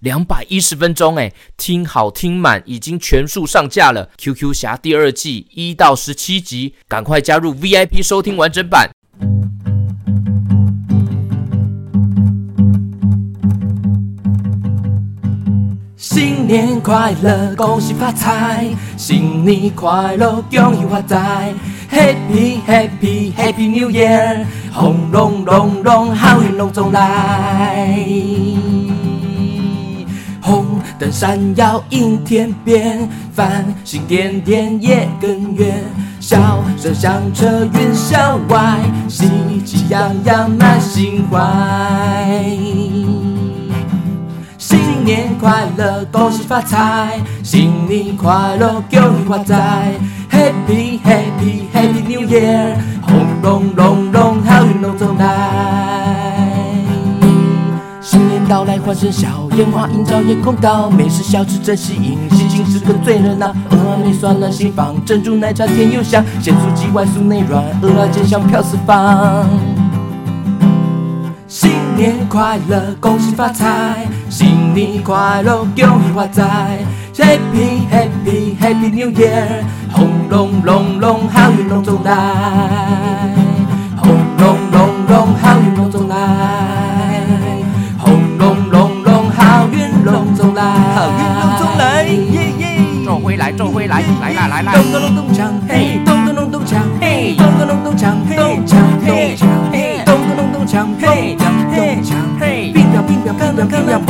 两百一十分钟哎，听好听满，已经全数上架了。QQ 侠第二季一到十七集，赶快加入 VIP 收听完整版。新年快乐，恭喜发财！新年快乐，恭喜发财！Happy Happy Happy New Year！轰隆隆隆，好运隆中来！红灯闪耀映天边，繁星点点夜更圆。笑声响彻云霄外，喜气洋洋满心怀。新年快乐，恭喜发财！新年快乐，恭喜发财！Happy Happy Happy New Year！轰隆隆隆，好运隆中来。到来，欢声笑，烟花映照夜空高，美食小吃真吸引，心情时刻最热闹。峨眉酸软心房，珍珠奶茶甜又香，咸酥鸡外酥内软，鹅啊煎香飘四方。新年快乐，恭喜发财！新年快乐，恭喜发财！Happy Happy Happy New Year！轰隆隆隆，好运隆中来！轰隆隆隆，好运隆中来！回来，走回来，来啦来啦！咚咚咚咚锵，嘿！咚咚咚咚锵，嘿！咚咚咚咚锵，咚锵咚锵，嘿！咚咚咚咚锵，咚锵咚锵，嘿！乒乒乒乒乒乒乒，砰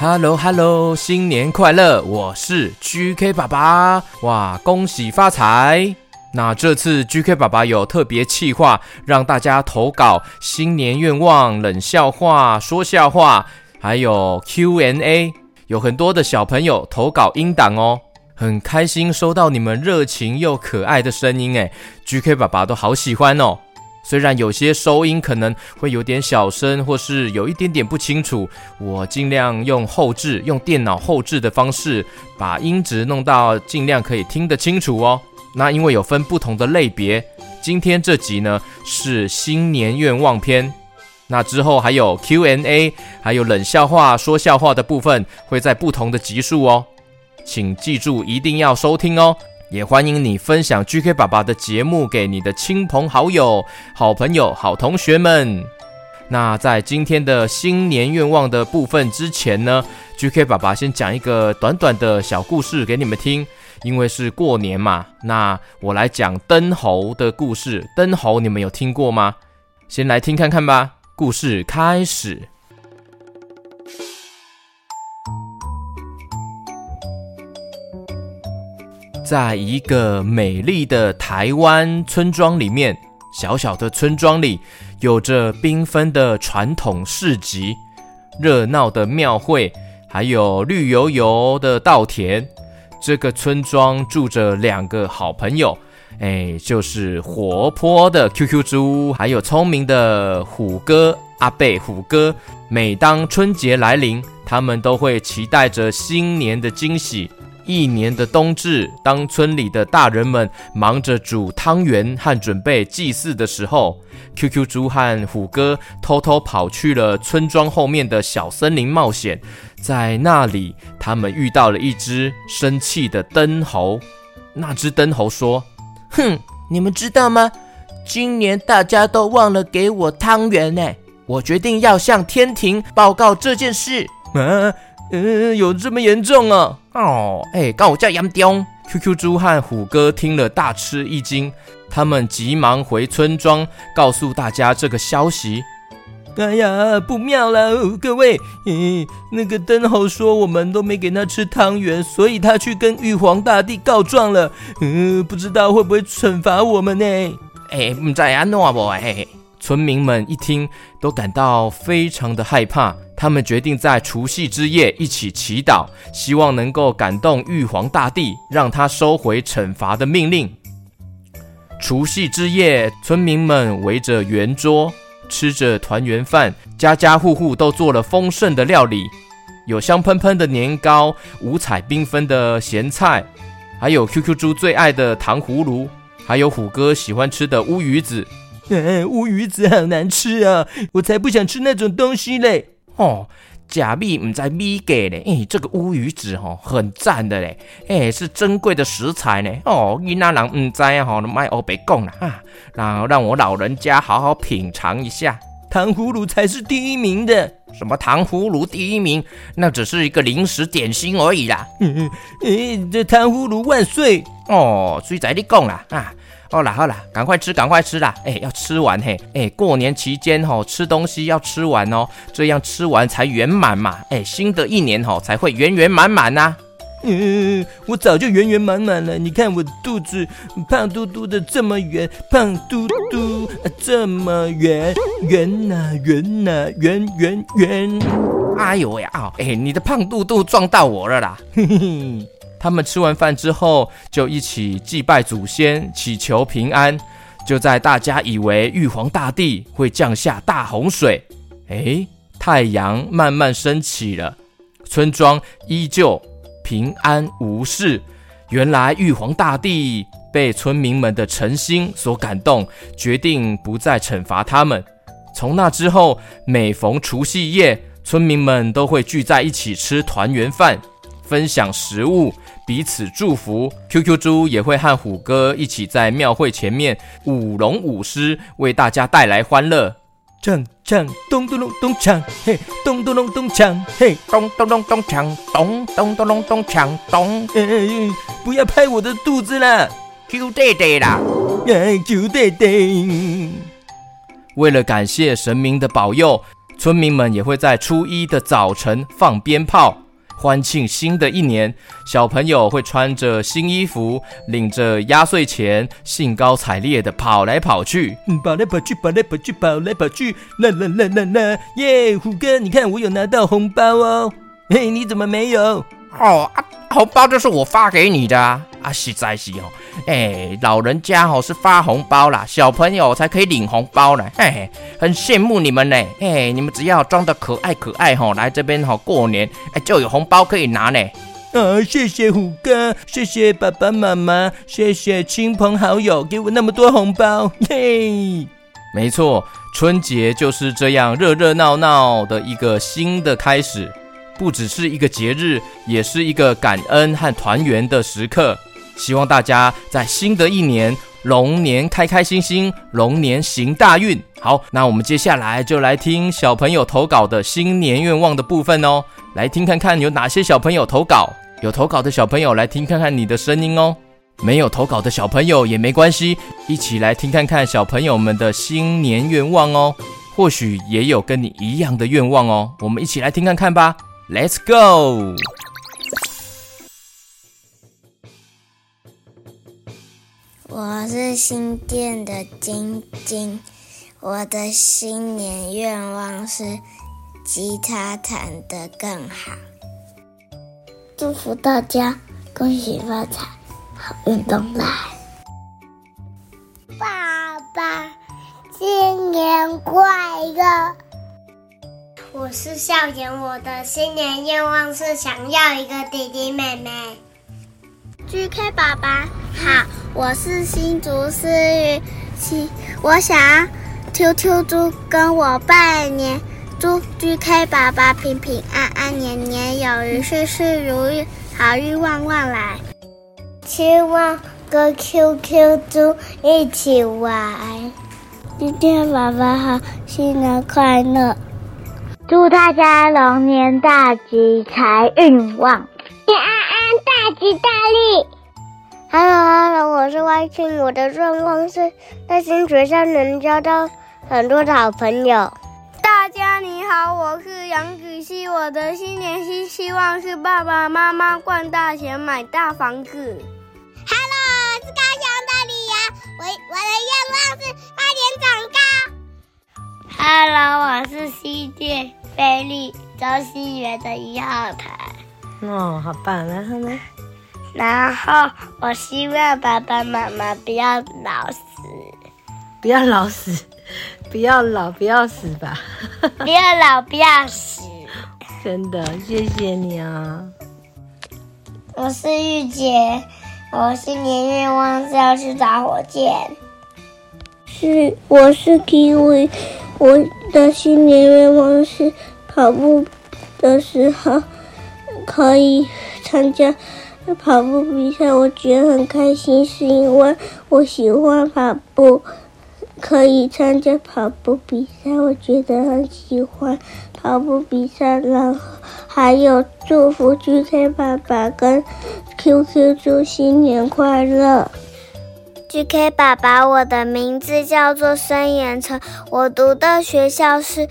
Hello，Hello，新年快乐！我是 GK 爸爸，哇，恭喜发财！那这次 GK 爸爸有特别企划，让大家投稿新年愿望、冷笑话、说笑话，还有 Q&A，有很多的小朋友投稿音档哦，很开心收到你们热情又可爱的声音，诶，GK 爸爸都好喜欢哦。虽然有些收音可能会有点小声，或是有一点点不清楚，我尽量用后置、用电脑后置的方式，把音质弄到尽量可以听得清楚哦。那因为有分不同的类别，今天这集呢是新年愿望篇，那之后还有 Q&A，还有冷笑话、说笑话的部分，会在不同的集数哦，请记住一定要收听哦。也欢迎你分享 GK 爸爸的节目给你的亲朋好友、好朋友、好同学们。那在今天的新年愿望的部分之前呢，GK 爸爸先讲一个短短的小故事给你们听。因为是过年嘛，那我来讲灯猴的故事。灯猴你们有听过吗？先来听看看吧。故事开始。在一个美丽的台湾村庄里面，小小的村庄里有着缤纷的传统市集、热闹的庙会，还有绿油油的稻田。这个村庄住着两个好朋友，哎，就是活泼的 QQ 猪，还有聪明的虎哥阿贝虎哥。每当春节来临，他们都会期待着新年的惊喜。一年的冬至，当村里的大人们忙着煮汤圆和准备祭祀的时候，QQ 猪和虎哥偷偷跑去了村庄后面的小森林冒险。在那里，他们遇到了一只生气的灯猴。那只灯猴说：“哼，你们知道吗？今年大家都忘了给我汤圆呢。我决定要向天庭报告这件事。”啊嗯，有这么严重啊？哦，哎，刚我叫杨雕，QQ 猪和虎哥听了大吃一惊，他们急忙回村庄告诉大家这个消息。哎呀，不妙了，各位，嗯，那个灯猴说我们都没给他吃汤圆，所以他去跟玉皇大帝告状了。嗯，不知道会不会惩罚我们呢？哎，唔知安怎不？哎，村民们一听都感到非常的害怕，他们决定在除夕之夜一起祈祷，希望能够感动玉皇大帝，让他收回惩罚的命令。除夕之夜，村民们围着圆桌。吃着团圆饭，家家户户都做了丰盛的料理，有香喷喷的年糕，五彩缤纷的咸菜，还有 QQ 猪最爱的糖葫芦，还有虎哥喜欢吃的乌鱼子。哎，乌鱼子好难吃啊！我才不想吃那种东西嘞！哦，假币唔在米给嘞！哎，这个乌鱼子哦，很赞的嘞！哎，是珍贵的食材呢！哦，你那人唔知啊？吼，卖欧北贡了啊！然后让我老人家好好品尝一下，糖葫芦才是第一名的。什么糖葫芦第一名？那只是一个零食点心而已啦。嗯嗯，哎，这糖葫芦万岁！哦，所以在你讲啦啊。好啦好啦，赶快吃赶快吃啦！哎，要吃完嘿！哎，过年期间吼，吃东西要吃完哦，这样吃完才圆满嘛！哎，新的一年吼才会圆圆满满呐。嗯，我早就圆圆满满了。你看我肚子胖嘟嘟的这么圆，胖嘟嘟这么圆，圆呐圆呐圆圆圆。哎呦喂啊！哎，你的胖肚肚撞到我了啦！嘿嘿嘿。他们吃完饭之后，就一起祭拜祖先，祈求平安。就在大家以为玉皇大帝会降下大洪水，哎，太阳慢慢升起了，村庄依旧平安无事。原来玉皇大帝被村民们的诚心所感动，决定不再惩罚他们。从那之后，每逢除夕夜，村民们都会聚在一起吃团圆饭，分享食物。彼此祝福，QQ 猪也会和虎哥一起在庙会前面舞龙舞狮，为大家带来欢乐。锵锵咚咚咚咚锵，嘿，咚咚咚咚锵，嘿，咚咚咚咚锵，咚咚咚咚咚锵，咚。不要拍我的肚子啦，Q 弟弟啦，哎，Q 弟弟。为了感谢神明的保佑，村民们也会在初一的早晨放鞭炮。欢庆新的一年，小朋友会穿着新衣服，领着压岁钱，兴高采烈地跑来跑去，跑来跑去，跑来跑去，跑来跑去，啦啦啦啦啦！耶，虎哥，你看我有拿到红包哦，嘿，你怎么没有？哦啊，红包就是我发给你的，啊实在是哦，哎，老人家哦是发红包啦，小朋友才可以领红包呢，嘿嘿，很羡慕你们呢，嘿，你们只要装的可爱可爱吼，来这边吼过年，哎，就有红包可以拿呢。啊，谢谢虎哥，谢谢爸爸妈妈，谢谢亲朋好友给我那么多红包，嘿，没错，春节就是这样热热闹闹的一个新的开始。不只是一个节日，也是一个感恩和团圆的时刻。希望大家在新的一年龙年开开心心，龙年行大运。好，那我们接下来就来听小朋友投稿的新年愿望的部分哦。来听看看有哪些小朋友投稿，有投稿的小朋友来听看看你的声音哦。没有投稿的小朋友也没关系，一起来听看看小朋友们的新年愿望哦。或许也有跟你一样的愿望哦。我们一起来听看看吧。Let's go！我是新店的晶晶，我的新年愿望是吉他弹得更好。祝福大家恭喜发财，好运东来。爸爸，新年快乐！我是笑颜，我的新年愿望是想要一个弟弟妹妹。GK 爸爸好，我是新竹思雨，我想 QQ 猪跟我拜年，祝 GK 爸爸平平安安，年年有余，事事如意，好运旺旺来。希望跟 QQ 猪一起玩。今天爸爸好，新年快乐。祝大家龙年大吉，财运旺，平安安，大吉大利。Hello，Hello，我是歪青，我的愿望是在新学校能交到很多的好朋友。大家你好，我是杨子熙。我的新年新希望是爸爸妈妈赚大钱买大房子。Hello，我是高雄的李阳，我我的愿望是。Hello，我是西电菲利周希元的一号台。哦，好棒！然后呢？然后我希望爸爸妈妈不要老死，不要老死。不要老，不要死吧！不要老，不要死。真的，谢谢你啊！我是玉洁，我新年愿望是要去打火箭。是，我是 Kiwi，我的新年愿望是跑步的时候可以参加跑步比赛，我觉得很开心，是因为我喜欢跑步。可以参加跑步比赛，我觉得很喜欢跑步比赛。然后还有祝福 GK 爸爸跟 QQ 猪新年快乐。GK 爸爸，我的名字叫做孙延成，我读的学校是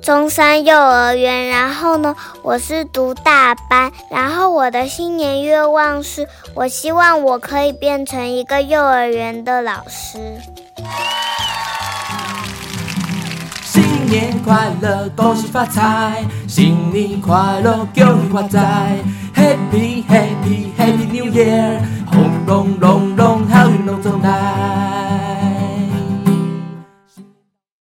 中山幼儿园。然后呢，我是读大班。然后我的新年愿望是，我希望我可以变成一个幼儿园的老师。新年快乐，恭喜发财！新年快乐，恭喜发财！Happy Happy Happy New Year！轰隆隆隆，好运龙งโ